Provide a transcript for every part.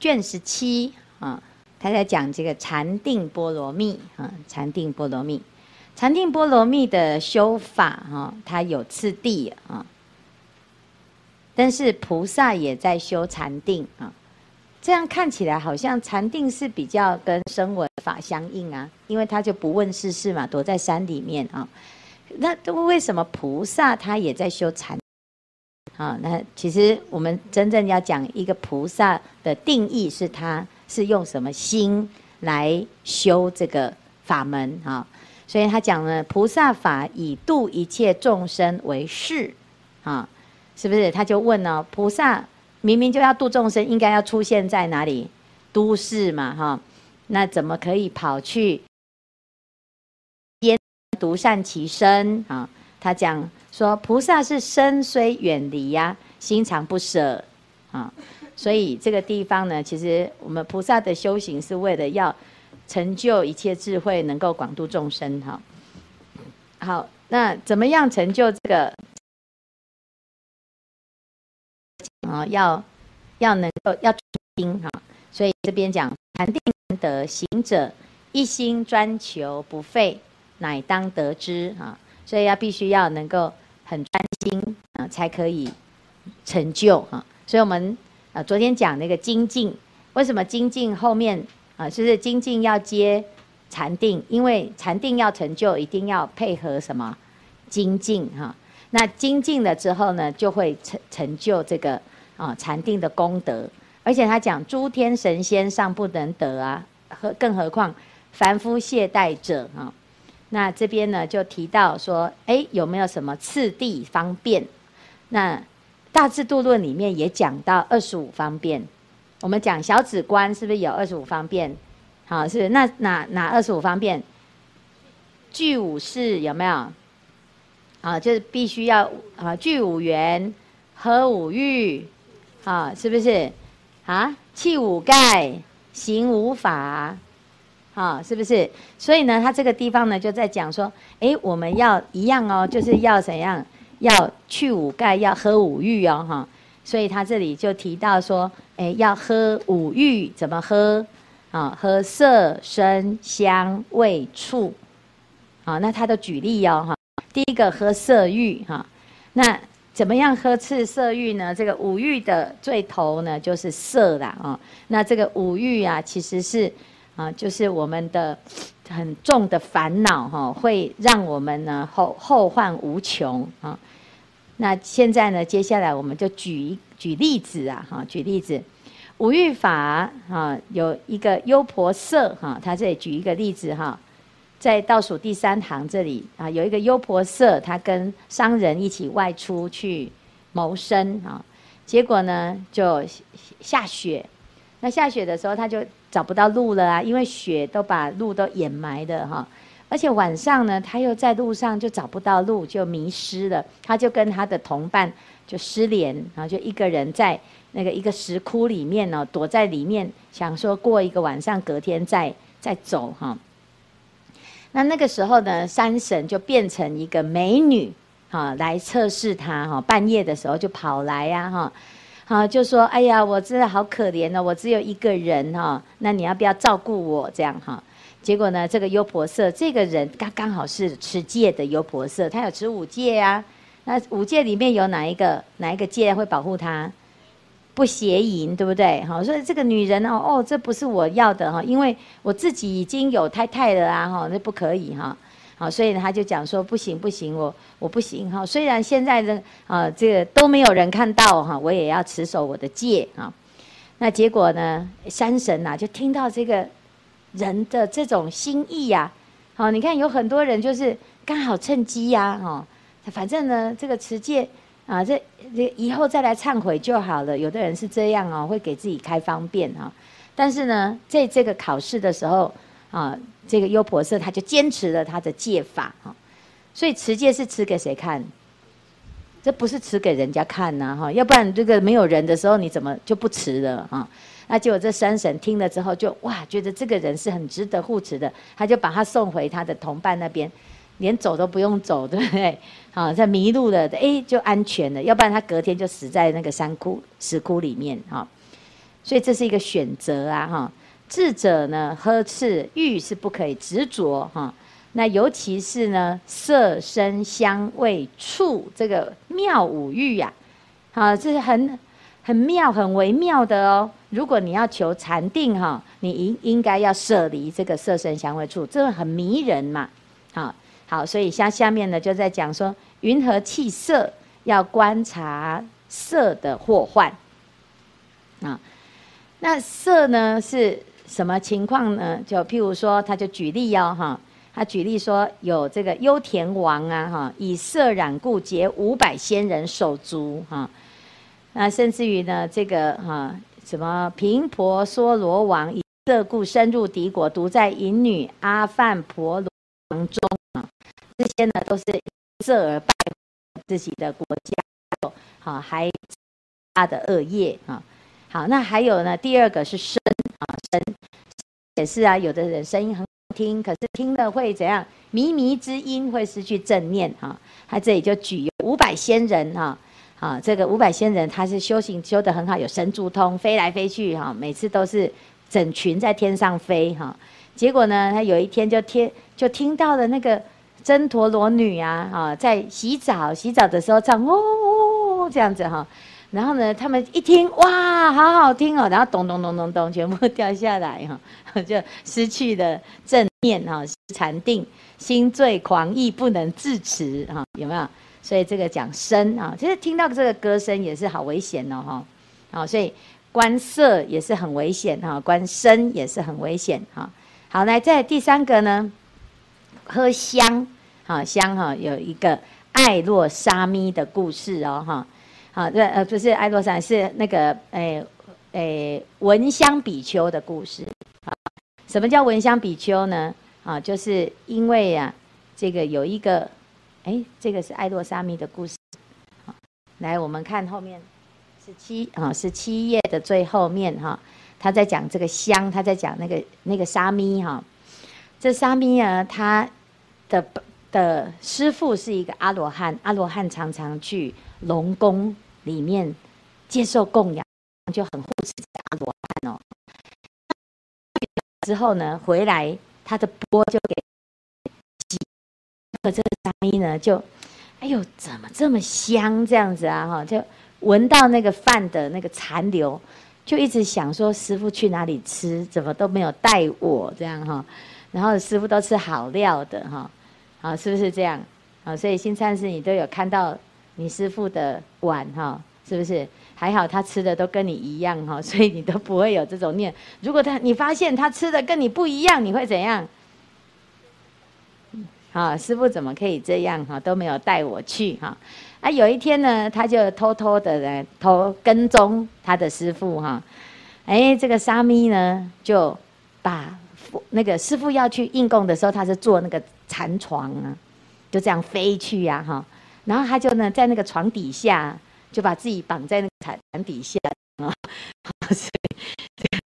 卷十七啊，他在讲这个禅定波罗蜜啊，禅定波罗蜜，禅定波罗蜜的修法哈，它有次第啊，但是菩萨也在修禅定啊。这样看起来好像禅定是比较跟声闻法相应啊，因为他就不问世事嘛，躲在山里面啊。那为什么菩萨他也在修禅？啊，那其实我们真正要讲一个菩萨的定义，是他是用什么心来修这个法门啊？所以他讲呢，菩萨法以度一切众生为事啊，是不是？他就问呢，菩萨。明明就要度众生，应该要出现在哪里？都市嘛，哈，那怎么可以跑去边独善其身啊？他讲说，菩萨是身虽远离呀，心常不舍啊。所以这个地方呢，其实我们菩萨的修行是为了要成就一切智慧，能够广度众生。哈，好，那怎么样成就这个？啊，要要能够要听哈，所以这边讲禅定得行者一心专求不废，乃当得之哈。所以要必须要能够很专心啊，才可以成就哈。所以我们啊昨天讲那个精进，为什么精进后面啊，就是精进要接禅定？因为禅定要成就，一定要配合什么精进哈。那精进了之后呢，就会成成就这个。啊，禅定的功德，而且他讲诸天神仙尚不能得啊，何更何况凡夫懈怠者啊？那这边呢就提到说，哎，有没有什么次第方便？那大智度论里面也讲到二十五方便。我们讲小指观是不是有二十五方便？好，是，那哪哪二十五方便？具五事有没有？啊，就是必须要啊，具五缘，合五欲。啊，是不是？啊，器五盖，行五法，啊，是不是？所以呢，他这个地方呢，就在讲说，哎，我们要一样哦，就是要怎样？要去五盖，要喝五欲哦，哈。所以他这里就提到说，哎，要喝五欲，怎么喝？啊，喝色、声、香、味、触。啊，那他都举例哦，哈。第一个喝色欲，哈，那。怎么样呵斥色欲呢？这个五欲的最头呢，就是色啦啊。那这个五欲啊，其实是啊，就是我们的很重的烦恼哈，会让我们呢后后患无穷啊。那现在呢，接下来我们就举举例子啊哈，举例子，五欲法啊，有一个优婆塞哈，他这里举一个例子哈。在倒数第三行这里啊，有一个优婆塞，他跟商人一起外出去谋生啊，结果呢就下雪，那下雪的时候他就找不到路了啊，因为雪都把路都掩埋的哈，而且晚上呢他又在路上就找不到路，就迷失了，他就跟他的同伴就失联，然后就一个人在那个一个石窟里面呢，躲在里面，想说过一个晚上，隔天再再走哈。那那个时候呢，山神就变成一个美女，哈，来测试他，哈，半夜的时候就跑来呀，哈，好就说，哎呀，我真的好可怜哦，我只有一个人，哈，那你要不要照顾我这样，哈？结果呢，这个优婆塞这个人刚刚好是持戒的优婆塞，他有持五戒呀，那五戒里面有哪一个哪一个戒会保护他？不邪淫，对不对？哈，所以这个女人哦，哦，这不是我要的哈，因为我自己已经有太太了啊，哈，那不可以哈，好，所以他就讲说不行不行，我我不行哈。虽然现在的啊，这个都没有人看到哈，我也要持守我的戒啊。那结果呢，山神呐就听到这个人的这种心意呀，好，你看有很多人就是刚好趁机呀，哈，反正呢这个持戒。啊，这这以后再来忏悔就好了。有的人是这样哦，会给自己开方便啊。但是呢，在这个考试的时候啊，这个优婆塞他就坚持了他的戒法哈。所以持戒是持给谁看？这不是持给人家看呐哈，要不然这个没有人的时候你怎么就不持了哈？那结果这三神听了之后就哇，觉得这个人是很值得护持的，他就把他送回他的同伴那边。连走都不用走，对不对？好，在迷路了，哎，就安全了。要不然他隔天就死在那个山窟石窟里面。哈，所以这是一个选择啊哈。智者呢，呵斥欲是不可以执着哈。那尤其是呢，色声香味触这个妙五欲呀，啊，这是很很妙、很微妙的哦。如果你要求禅定哈，你应应该要舍离这个色声香味触，这个很迷人嘛。好，好，所以像下面呢，就在讲说，云何弃色，要观察色的祸患啊。那色呢是什么情况呢？就譬如说，他就举例哦，哈。他举例说，有这个优田王啊，哈，以色染故结五百仙人手足，哈，那甚至于呢，这个哈，什么频婆娑罗王以色故深入敌国，独在淫女阿梵婆罗王中啊，这些呢都是色而败自己的国家，好，还他的恶业啊，好，那还有呢，第二个是声啊，声也是啊，有的人声音很好。听，可是听了会怎样？靡靡之音会失去正念哈。他这里就举五百仙人哈，啊，这个五百仙人他是修行修得很好，有神足通，飞来飞去哈，每次都是整群在天上飞哈。结果呢，他有一天就听就听到了那个真陀罗女啊，啊，在洗澡，洗澡的时候唱哦，哦，哦这样子哈。然后呢，他们一听，哇，好好听哦，然后咚咚咚咚咚，全部掉下来哈，就失去了正念哈，禅定，心醉狂意，不能自持哈，有没有？所以这个讲声啊，其实听到这个歌声也是好危险哦哈，好，所以观色也是很危险哈，观声也是很危险哈。好，来再第三个呢，喝香，好香哈，有一个爱洛沙弥的故事哦哈。好，对，呃，不是爱洛沙，是那个，诶、欸，诶、闻香比丘的故事。啊，什么叫闻香比丘呢？啊，就是因为啊，这个有一个，诶、欸，这个是爱洛沙弥的故事。好，来，我们看后面十七啊，十七页的最后面哈，他在讲这个香，他在讲那个那个沙弥哈。这沙弥啊，他的的师父是一个阿罗汉，阿罗汉常常去。龙宫里面接受供养，就很护持阿罗汉哦。之后呢，回来他的钵就给洗，可这个沙弥呢就，哎呦，怎么这么香这样子啊？哈，就闻到那个饭的那个残留，就一直想说师父去哪里吃，怎么都没有带我这样哈。然后师父都吃好料的哈，啊，是不是这样？啊，所以新禅师你都有看到。你师父的碗哈，是不是还好？他吃的都跟你一样哈，所以你都不会有这种念。如果他你发现他吃的跟你不一样，你会怎样？好，师父怎么可以这样哈？都没有带我去哈。啊，有一天呢，他就偷偷的来偷跟踪他的师父哈。哎，这个沙弥呢，就把那个师父要去应供的时候，他是坐那个禅床啊，就这样飞去呀哈。然后他就呢，在那个床底下，就把自己绑在那个床底下啊，所以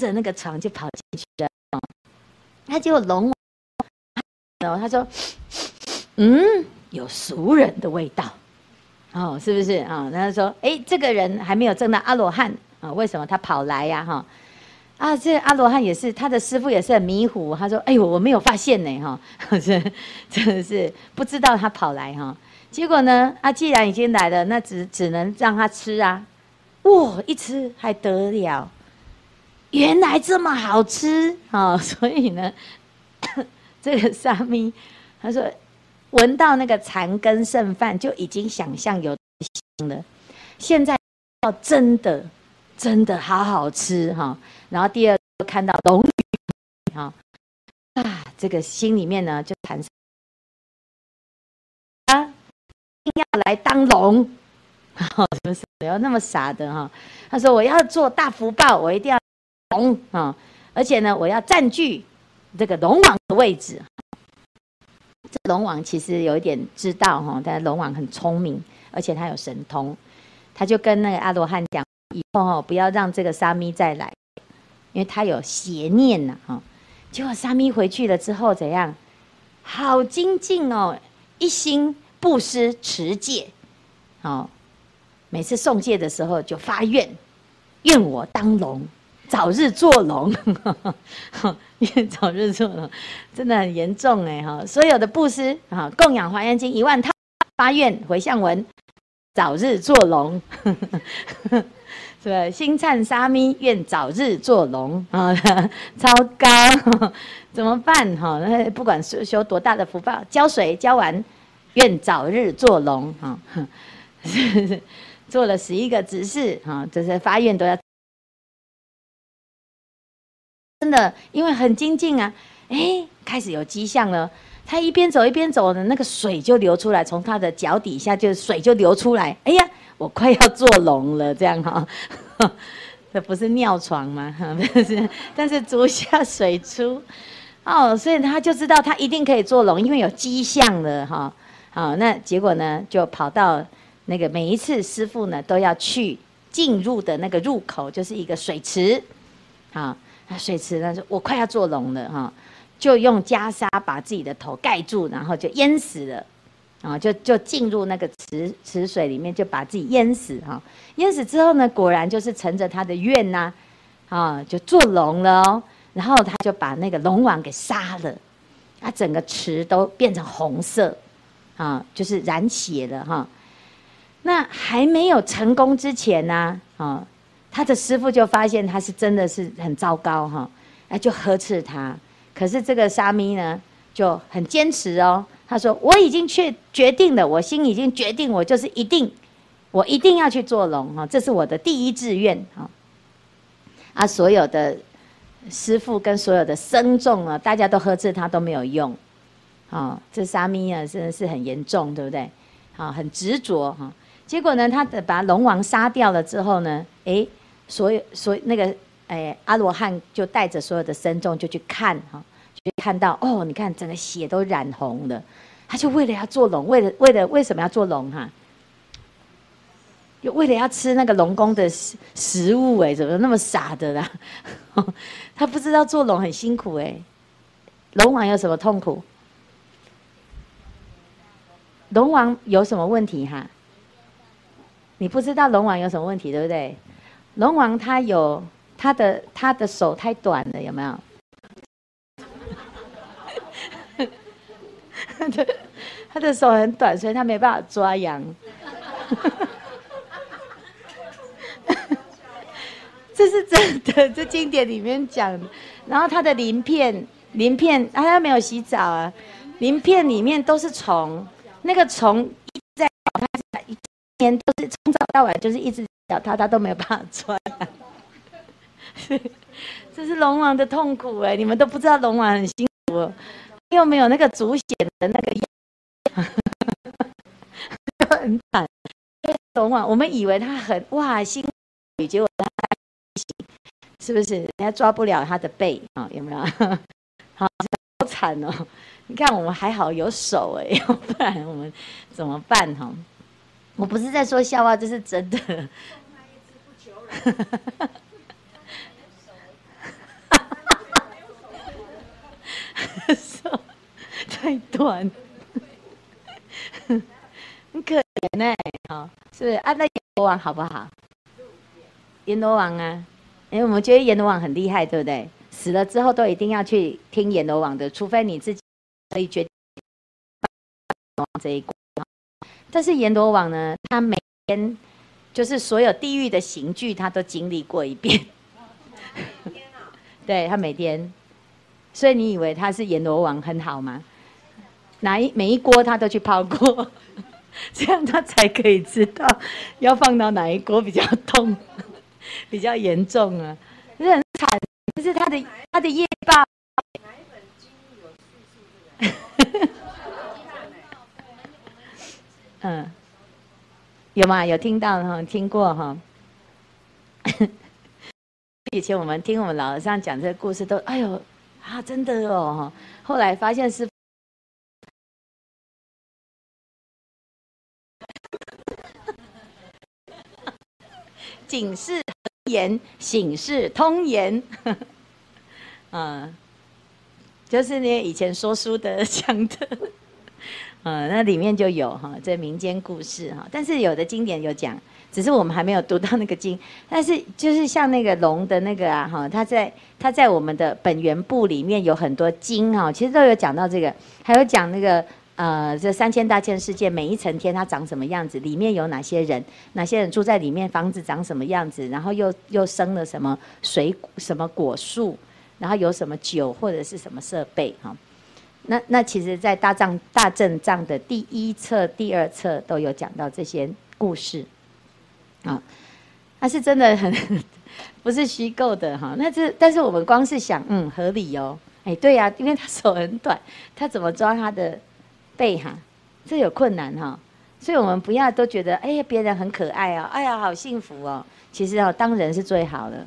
着那个床就跑进去了。他就龙，然后他说：“嗯，有熟人的味道，哦，是不是啊？”然后说：“哎，这个人还没有证到阿罗汉啊，为什么他跑来呀？哈，啊，这阿罗汉也是他的师父，也是很迷糊。他说：‘哎呦，我没有发现呢，哈，这真的是不知道他跑来哈。’结果呢？啊，既然已经来了，那只只能让他吃啊！哇，一吃还得了，原来这么好吃啊、哦！所以呢，这个沙弥他说，闻到那个残羹剩饭就已经想象有香了。现在要真的真的好好吃哈、然后第二看到龙女哈啊，这个心里面呢就产生。一定要来当龙，哦，什么不要那么傻的哈？他说：“我要做大福报，我一定要龙啊！而且呢，我要占据这个龙王的位置。”这龙王其实有一点知道哈，但龙王很聪明，而且他有神通，他就跟那个阿罗汉讲：“以后哈，不要让这个沙弥再来，因为他有邪念呐！”哈，结果沙弥回去了之后怎样？好精进哦，一心。布施持戒，好，每次送戒的时候就发愿，愿我当龙，早日做龙，愿早日做龙，真的很严重哎哈！所有的布施啊，供养华严经一万套，发愿回向文，早日做龙，是吧？星灿沙弥愿早日做龙啊，超高，怎么办哈？那不管修修多大的福报，浇水浇完，愿早日做龙哈。做了十一个执事啊，这些发愿都要真的，因为很精进啊，哎，开始有迹象了。他一边走一边走的那个水就流出来，从他的脚底下就水就流出来。哎呀，我快要做龙了，这样哈，这不是尿床吗？不是，但是足下水出哦，所以他就知道他一定可以做龙，因为有迹象了哈。好，那结果呢，就跑到。那个每一次师傅呢都要去进入的那个入口，就是一个水池，啊，水池呢，我快要做龙了哈，就用袈裟把自己的头盖住，然后就淹死了，啊，就就进入那个池池水里面，就把自己淹死哈，淹死之后呢，果然就是乘着他的愿呐，啊，就做龙了哦，然后他就把那个龙王给杀了，啊，整个池都变成红色，啊，就是染血了哈。那还没有成功之前呢，啊，他的师父就发现他是真的是很糟糕哈，哎，就呵斥他。可是这个沙弥呢，就很坚持哦。他说：“我已经确决定了，我心已经决定，我就是一定，我一定要去做龙哈，这是我的第一志愿哈。”啊，所有的师父跟所有的僧众啊，大家都呵斥他都没有用，啊，这沙弥啊真的是很严重，对不对？啊，很执着哈。结果呢，他把龙王杀掉了之后呢，哎，所有所那个哎阿罗汉就带着所有的僧众就去看哈，看到哦，你看整个血都染红了，他就为了要做龙，为了为了为什么要做龙哈？就为了要吃那个龙宫的食食物哎，怎么那么傻的啦？他不知道做龙很辛苦哎，龙王有什么痛苦？龙王有什么问题哈？你不知道龙王有什么问题，对不对？龙王他有他的他的手太短了，有没有？他的手很短，所以他没办法抓羊。这是真的，这经典里面讲。然后他的鳞片，鳞片，他他没有洗澡啊，鳞片里面都是虫，那个虫一直在咬他。天都是从早到晚就是一直咬他，他都没有办法抓。这是龙王的痛苦哎，你们都不知道龙王很辛苦，又没有那个足癬的那个，样 很惨。龙王，我们以为他很哇辛苦，结果他是不是？人家抓不了他的背啊？有没有？好惨哦！你看我们还好有手哎，要 不然我们怎么办哈？我不是在说笑话，这是真的。太短，很可怜呢。好，是不是？啊，那阎罗王好不好？阎罗王啊，因为我们觉得阎罗王很厉害，对不对？死了之后都一定要去听阎罗王的，除非你自己可以决定这一关。但是阎罗王呢，他每天就是所有地狱的刑具，他都经历过一遍。对，他每天，所以你以为他是阎罗王很好吗？哪一每一锅他都去泡过，这样他才可以知道要放到哪一锅比较痛，比较严重啊，是很惨。就是他的他的业报。嗯，有吗？有听到哈？听过哈？以前我们听我们老和尚讲这个故事都，都哎呦啊，真的哦！后来发现是 警示言，醒示通言。嗯，就是那以前说书的 讲的。嗯，那里面就有哈，这民间故事哈。但是有的经典有讲，只是我们还没有读到那个经。但是就是像那个龙的那个啊哈，它在它在我们的本源部里面有很多经哈，其实都有讲到这个，还有讲那个呃这三千大千世界每一层天它长什么样子，里面有哪些人，哪些人住在里面，房子长什么样子，然后又又生了什么水什么果树，然后有什么酒或者是什么设备哈。那那其实，在大藏大正藏的第一册、第二册都有讲到这些故事，啊，它是真的很不是虚构的哈。那这但是我们光是想，嗯，合理哦，哎，对呀，因为他手很短，他怎么抓他的背哈？这有困难哈。所以我们不要都觉得，哎呀，别人很可爱哦，哎呀，好幸福哦。其实哦，当人是最好的，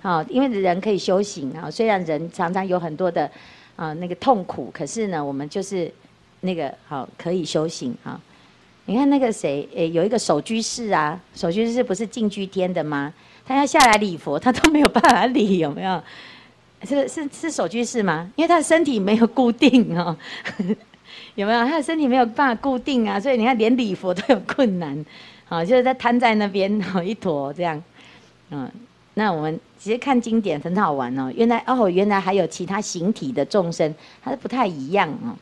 好，因为人可以修行啊。虽然人常常有很多的。啊，那个痛苦，可是呢，我们就是那个好可以修行啊。你看那个谁，诶，有一个守居士啊，守居士不是净居天的吗？他要下来礼佛，他都没有办法礼，有没有？是是是守居士吗？因为他的身体没有固定哦，有没有？他的身体没有办法固定啊，所以你看连礼佛都有困难，好，就是在瘫在那边，好一坨这样，嗯。那我们其实看经典很好玩哦，原来哦，原来还有其他形体的众生，它是不太一样哦。